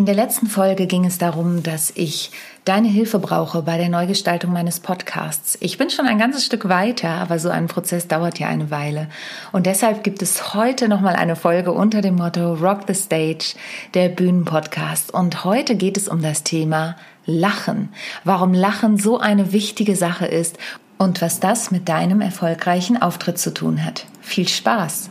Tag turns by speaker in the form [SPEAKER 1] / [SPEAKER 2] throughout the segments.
[SPEAKER 1] In der letzten Folge ging es darum, dass ich deine Hilfe brauche bei der Neugestaltung meines Podcasts. Ich bin schon ein ganzes Stück weiter, aber so ein Prozess dauert ja eine Weile. Und deshalb gibt es heute nochmal eine Folge unter dem Motto Rock the Stage, der Bühnenpodcast. Und heute geht es um das Thema Lachen. Warum Lachen so eine wichtige Sache ist und was das mit deinem erfolgreichen Auftritt zu tun hat. Viel Spaß!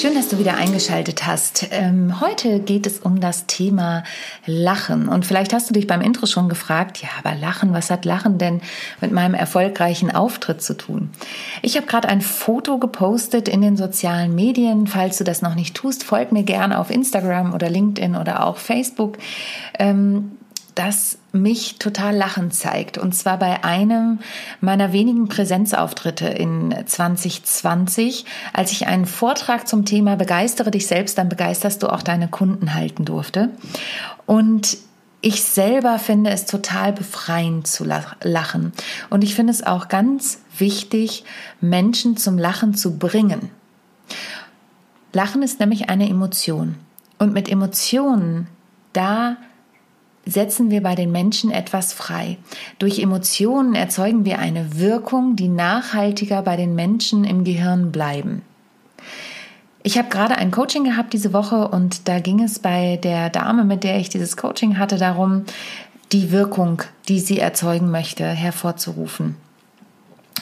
[SPEAKER 1] Schön, dass du wieder eingeschaltet hast. Ähm, heute geht es um das Thema Lachen. Und vielleicht hast du dich beim Intro schon gefragt, ja, aber Lachen, was hat Lachen denn mit meinem erfolgreichen Auftritt zu tun? Ich habe gerade ein Foto gepostet in den sozialen Medien. Falls du das noch nicht tust, folg mir gerne auf Instagram oder LinkedIn oder auch Facebook. Ähm, das mich total lachen zeigt. Und zwar bei einem meiner wenigen Präsenzauftritte in 2020, als ich einen Vortrag zum Thema Begeistere dich selbst, dann begeisterst du auch deine Kunden halten durfte. Und ich selber finde es total befreiend zu lachen. Und ich finde es auch ganz wichtig, Menschen zum Lachen zu bringen. Lachen ist nämlich eine Emotion. Und mit Emotionen, da setzen wir bei den Menschen etwas frei. Durch Emotionen erzeugen wir eine Wirkung, die nachhaltiger bei den Menschen im Gehirn bleiben. Ich habe gerade ein Coaching gehabt diese Woche und da ging es bei der Dame, mit der ich dieses Coaching hatte, darum, die Wirkung, die sie erzeugen möchte, hervorzurufen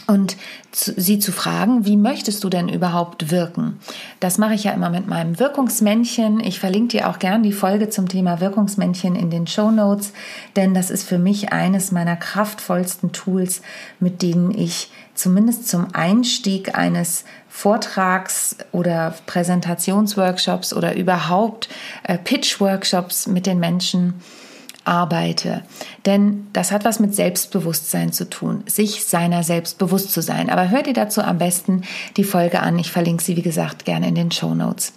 [SPEAKER 1] und zu, sie zu fragen, wie möchtest du denn überhaupt wirken? Das mache ich ja immer mit meinem Wirkungsmännchen. Ich verlinke dir auch gern die Folge zum Thema Wirkungsmännchen in den Show Notes, denn das ist für mich eines meiner kraftvollsten Tools, mit denen ich zumindest zum Einstieg eines Vortrags oder Präsentationsworkshops oder überhaupt äh, Pitch-Workshops mit den Menschen arbeite. Denn das hat was mit Selbstbewusstsein zu tun, sich seiner selbst bewusst zu sein. Aber hör dir dazu am besten die Folge an. Ich verlinke sie, wie gesagt, gerne in den Show Notes.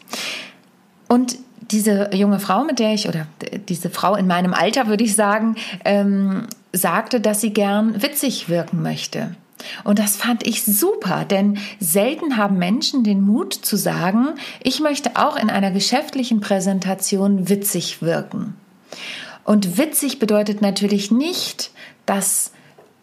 [SPEAKER 1] Und diese junge Frau, mit der ich, oder diese Frau in meinem Alter, würde ich sagen, ähm, sagte, dass sie gern witzig wirken möchte. Und das fand ich super, denn selten haben Menschen den Mut zu sagen, ich möchte auch in einer geschäftlichen Präsentation witzig wirken. Und witzig bedeutet natürlich nicht, dass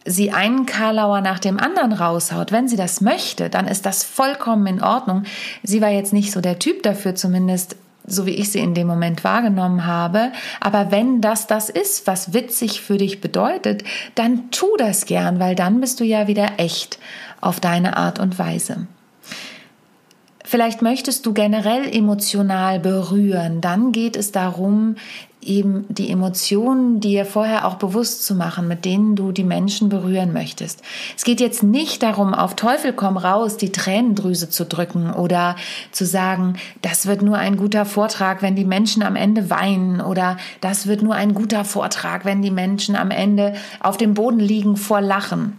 [SPEAKER 1] sie einen Karlauer nach dem anderen raushaut. Wenn sie das möchte, dann ist das vollkommen in Ordnung. Sie war jetzt nicht so der Typ dafür, zumindest so wie ich sie in dem Moment wahrgenommen habe. Aber wenn das das ist, was witzig für dich bedeutet, dann tu das gern, weil dann bist du ja wieder echt auf deine Art und Weise. Vielleicht möchtest du generell emotional berühren. Dann geht es darum, eben die Emotionen dir vorher auch bewusst zu machen, mit denen du die Menschen berühren möchtest. Es geht jetzt nicht darum, auf Teufel komm raus, die Tränendrüse zu drücken oder zu sagen, das wird nur ein guter Vortrag, wenn die Menschen am Ende weinen oder das wird nur ein guter Vortrag, wenn die Menschen am Ende auf dem Boden liegen vor Lachen.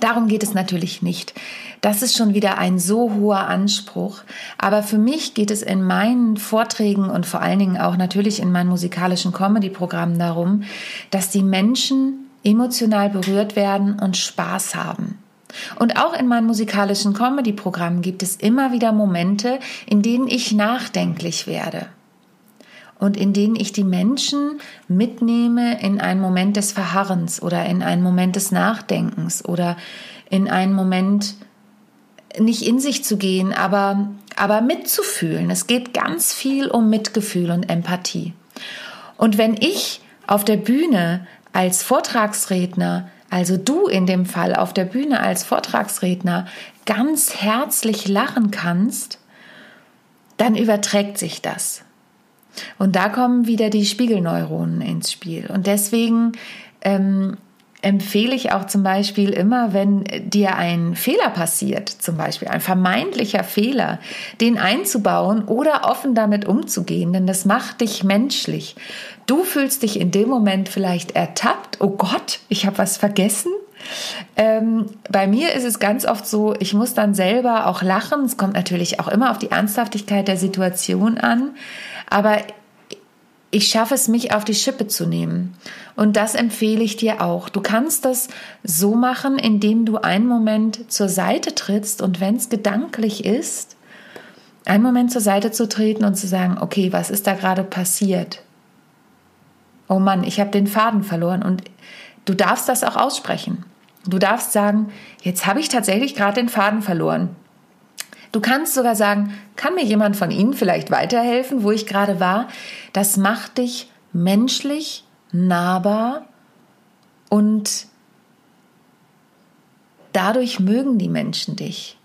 [SPEAKER 1] Darum geht es natürlich nicht. Das ist schon wieder ein so hoher Anspruch. Aber für mich geht es in meinen Vorträgen und vor allen Dingen auch natürlich in meinen musikalischen Comedy-Programmen darum, dass die Menschen emotional berührt werden und Spaß haben. Und auch in meinen musikalischen Comedy-Programmen gibt es immer wieder Momente, in denen ich nachdenklich werde und in denen ich die Menschen mitnehme in einen Moment des Verharrens oder in einen Moment des Nachdenkens oder in einen Moment nicht in sich zu gehen, aber, aber mitzufühlen. Es geht ganz viel um Mitgefühl und Empathie. Und wenn ich auf der Bühne als Vortragsredner, also du in dem Fall auf der Bühne als Vortragsredner, ganz herzlich lachen kannst, dann überträgt sich das. Und da kommen wieder die Spiegelneuronen ins Spiel. Und deswegen ähm, empfehle ich auch zum Beispiel immer, wenn dir ein Fehler passiert, zum Beispiel ein vermeintlicher Fehler, den einzubauen oder offen damit umzugehen, denn das macht dich menschlich. Du fühlst dich in dem Moment vielleicht ertappt, oh Gott, ich habe was vergessen. Ähm, bei mir ist es ganz oft so, ich muss dann selber auch lachen. Es kommt natürlich auch immer auf die Ernsthaftigkeit der Situation an, aber ich schaffe es, mich auf die Schippe zu nehmen. Und das empfehle ich dir auch. Du kannst das so machen, indem du einen Moment zur Seite trittst und wenn es gedanklich ist, einen Moment zur Seite zu treten und zu sagen, okay, was ist da gerade passiert? Oh Mann, ich habe den Faden verloren und du darfst das auch aussprechen. Du darfst sagen, jetzt habe ich tatsächlich gerade den Faden verloren. Du kannst sogar sagen, kann mir jemand von Ihnen vielleicht weiterhelfen, wo ich gerade war? Das macht dich menschlich, nahbar und dadurch mögen die Menschen dich.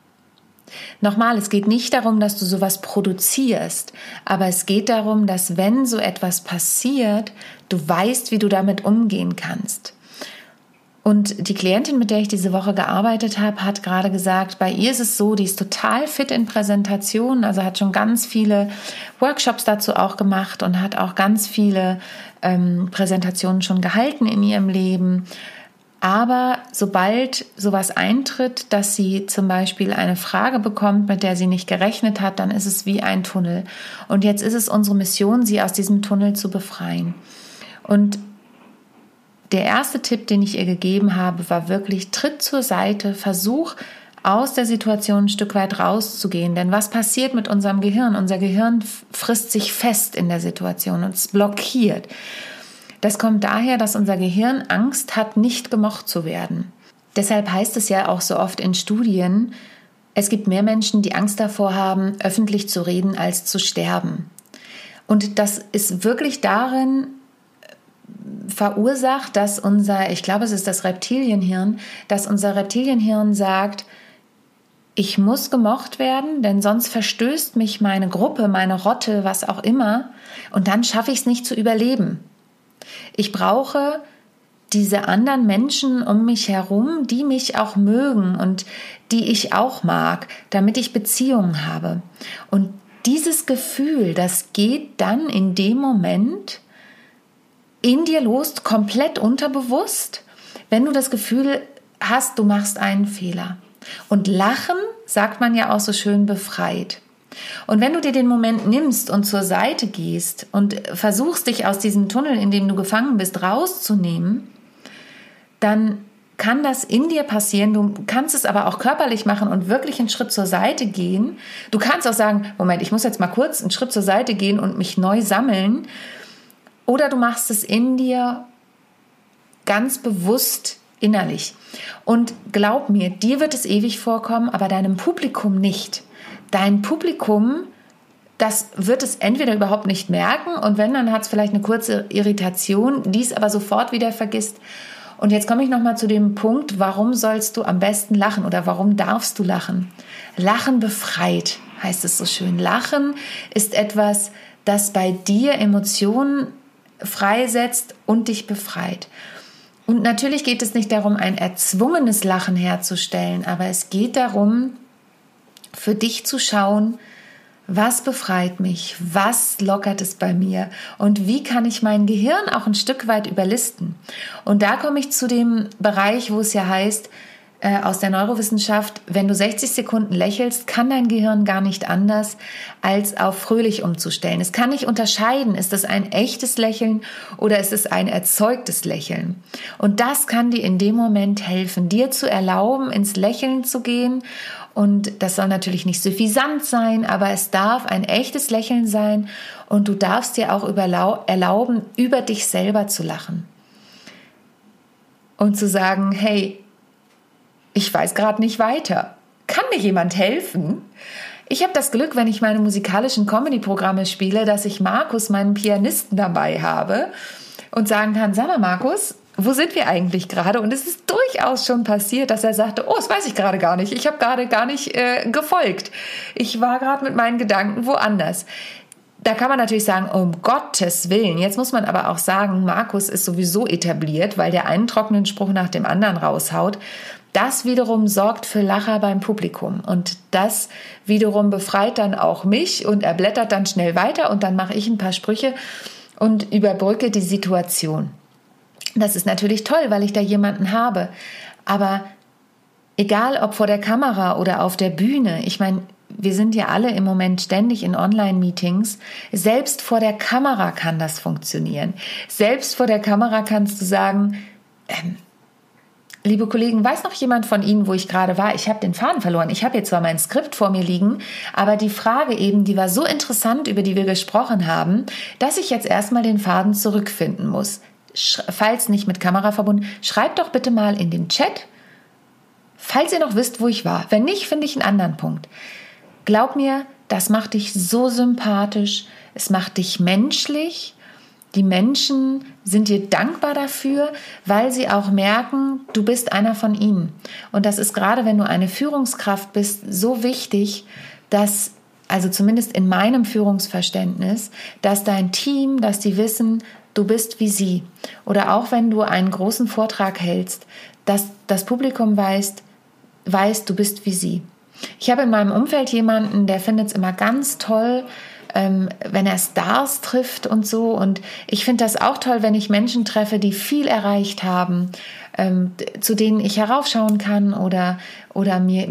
[SPEAKER 1] Nochmal, es geht nicht darum, dass du sowas produzierst, aber es geht darum, dass wenn so etwas passiert, du weißt, wie du damit umgehen kannst. Und die Klientin, mit der ich diese Woche gearbeitet habe, hat gerade gesagt, bei ihr ist es so, die ist total fit in Präsentationen, also hat schon ganz viele Workshops dazu auch gemacht und hat auch ganz viele ähm, Präsentationen schon gehalten in ihrem Leben. Aber sobald sowas eintritt, dass sie zum Beispiel eine Frage bekommt, mit der sie nicht gerechnet hat, dann ist es wie ein Tunnel. Und jetzt ist es unsere Mission, sie aus diesem Tunnel zu befreien. Und der erste Tipp, den ich ihr gegeben habe, war wirklich, tritt zur Seite, versuch aus der Situation ein Stück weit rauszugehen. Denn was passiert mit unserem Gehirn? Unser Gehirn frisst sich fest in der Situation und es blockiert. Das kommt daher, dass unser Gehirn Angst hat, nicht gemocht zu werden. Deshalb heißt es ja auch so oft in Studien, es gibt mehr Menschen, die Angst davor haben, öffentlich zu reden, als zu sterben. Und das ist wirklich darin verursacht, dass unser, ich glaube, es ist das Reptilienhirn, dass unser Reptilienhirn sagt, ich muss gemocht werden, denn sonst verstößt mich meine Gruppe, meine Rotte, was auch immer, und dann schaffe ich es nicht zu überleben. Ich brauche diese anderen Menschen um mich herum, die mich auch mögen und die ich auch mag, damit ich Beziehungen habe. Und dieses Gefühl, das geht dann in dem Moment in dir los, komplett unterbewusst, wenn du das Gefühl hast, du machst einen Fehler. Und Lachen, sagt man ja auch so schön, befreit. Und wenn du dir den Moment nimmst und zur Seite gehst und versuchst, dich aus diesem Tunnel, in dem du gefangen bist, rauszunehmen, dann kann das in dir passieren. Du kannst es aber auch körperlich machen und wirklich einen Schritt zur Seite gehen. Du kannst auch sagen, Moment, ich muss jetzt mal kurz einen Schritt zur Seite gehen und mich neu sammeln oder du machst es in dir ganz bewusst innerlich. Und glaub mir, dir wird es ewig vorkommen, aber deinem Publikum nicht. Dein Publikum, das wird es entweder überhaupt nicht merken und wenn, dann hat es vielleicht eine kurze Irritation, die es aber sofort wieder vergisst. Und jetzt komme ich nochmal zu dem Punkt, warum sollst du am besten lachen oder warum darfst du lachen? Lachen befreit, heißt es so schön. Lachen ist etwas, das bei dir Emotionen freisetzt und dich befreit. Und natürlich geht es nicht darum, ein erzwungenes Lachen herzustellen, aber es geht darum, für dich zu schauen, was befreit mich, was lockert es bei mir und wie kann ich mein Gehirn auch ein Stück weit überlisten. Und da komme ich zu dem Bereich, wo es ja heißt, äh, aus der Neurowissenschaft, wenn du 60 Sekunden lächelst, kann dein Gehirn gar nicht anders, als auf fröhlich umzustellen. Es kann nicht unterscheiden, ist es ein echtes Lächeln oder ist es ein erzeugtes Lächeln. Und das kann dir in dem Moment helfen, dir zu erlauben, ins Lächeln zu gehen. Und das soll natürlich nicht suffisant sein, aber es darf ein echtes Lächeln sein und du darfst dir auch erlauben, über dich selber zu lachen. Und zu sagen, hey, ich weiß gerade nicht weiter. Kann mir jemand helfen? Ich habe das Glück, wenn ich meine musikalischen Comedy-Programme spiele, dass ich Markus, meinen Pianisten, dabei habe und sagen kann, sag mal Markus, wo sind wir eigentlich gerade? Und es ist durchaus schon passiert, dass er sagte, oh, das weiß ich gerade gar nicht. Ich habe gerade gar nicht äh, gefolgt. Ich war gerade mit meinen Gedanken woanders. da kann man natürlich sagen, um Gottes Willen. Jetzt muss man aber auch sagen, Markus ist sowieso etabliert, weil der einen trockenen Spruch nach dem anderen raushaut. Das wiederum sorgt für Lacher beim Publikum und das wiederum befreit dann auch mich und er blättert dann schnell weiter und dann mache ich ein paar Sprüche und überbrücke die Situation. Das ist natürlich toll, weil ich da jemanden habe. Aber egal ob vor der Kamera oder auf der Bühne, ich meine, wir sind ja alle im Moment ständig in Online-Meetings. Selbst vor der Kamera kann das funktionieren. Selbst vor der Kamera kannst du sagen, ähm, Liebe Kollegen, weiß noch jemand von Ihnen, wo ich gerade war? Ich habe den Faden verloren. Ich habe jetzt zwar mein Skript vor mir liegen, aber die Frage eben, die war so interessant, über die wir gesprochen haben, dass ich jetzt erstmal den Faden zurückfinden muss. Falls nicht mit Kamera verbunden, schreibt doch bitte mal in den Chat, falls ihr noch wisst, wo ich war. Wenn nicht, finde ich einen anderen Punkt. Glaub mir, das macht dich so sympathisch, es macht dich menschlich die Menschen sind dir dankbar dafür, weil sie auch merken, du bist einer von ihnen. Und das ist gerade, wenn du eine Führungskraft bist, so wichtig, dass, also zumindest in meinem Führungsverständnis, dass dein Team, dass die wissen, du bist wie sie. Oder auch wenn du einen großen Vortrag hältst, dass das Publikum weiß, weiß, du bist wie sie. Ich habe in meinem Umfeld jemanden, der findet es immer ganz toll, ähm, wenn er Stars trifft und so. Und ich finde das auch toll, wenn ich Menschen treffe, die viel erreicht haben, ähm, zu denen ich heraufschauen kann oder, oder mir,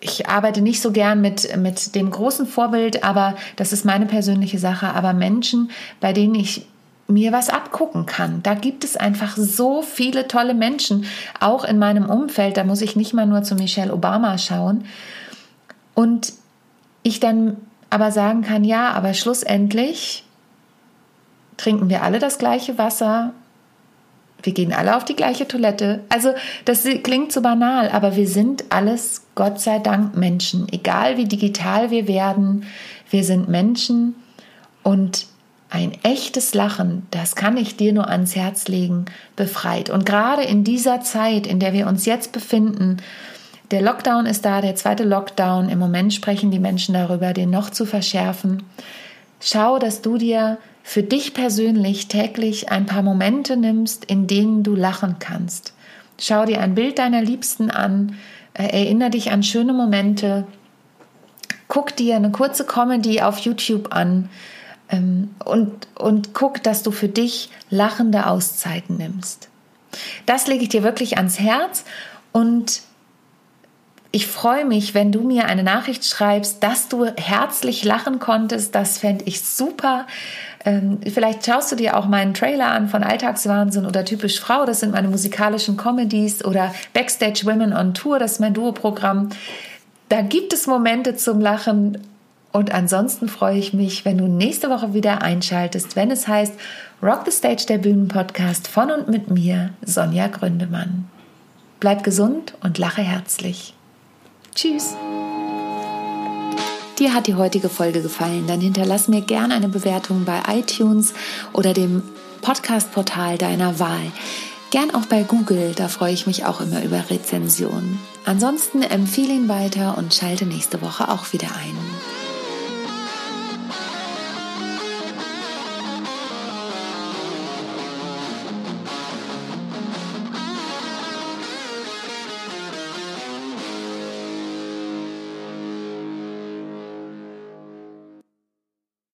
[SPEAKER 1] ich arbeite nicht so gern mit, mit dem großen Vorbild, aber das ist meine persönliche Sache, aber Menschen, bei denen ich mir was abgucken kann. Da gibt es einfach so viele tolle Menschen, auch in meinem Umfeld. Da muss ich nicht mal nur zu Michelle Obama schauen. Und ich dann aber sagen kann, ja, aber schlussendlich trinken wir alle das gleiche Wasser, wir gehen alle auf die gleiche Toilette. Also das klingt so banal, aber wir sind alles, Gott sei Dank, Menschen. Egal wie digital wir werden, wir sind Menschen und ein echtes Lachen, das kann ich dir nur ans Herz legen, befreit. Und gerade in dieser Zeit, in der wir uns jetzt befinden, der Lockdown ist da, der zweite Lockdown. Im Moment sprechen die Menschen darüber, den noch zu verschärfen. Schau, dass du dir für dich persönlich täglich ein paar Momente nimmst, in denen du lachen kannst. Schau dir ein Bild deiner Liebsten an, äh, erinnere dich an schöne Momente, guck dir eine kurze Comedy auf YouTube an ähm, und, und guck, dass du für dich lachende Auszeiten nimmst. Das lege ich dir wirklich ans Herz und ich freue mich, wenn du mir eine Nachricht schreibst, dass du herzlich lachen konntest. Das fände ich super. Ähm, vielleicht schaust du dir auch meinen Trailer an von Alltagswahnsinn oder Typisch Frau. Das sind meine musikalischen Comedies oder Backstage Women on Tour. Das ist mein Duo-Programm. Da gibt es Momente zum Lachen. Und ansonsten freue ich mich, wenn du nächste Woche wieder einschaltest, wenn es heißt Rock the Stage, der Bühnenpodcast von und mit mir, Sonja Gründemann. Bleib gesund und lache herzlich. Tschüss. Dir hat die heutige Folge gefallen, dann hinterlass mir gerne eine Bewertung bei iTunes oder dem Podcast-Portal deiner Wahl. Gern auch bei Google, da freue ich mich auch immer über Rezensionen. Ansonsten empfehle ihn weiter und schalte nächste Woche auch wieder ein.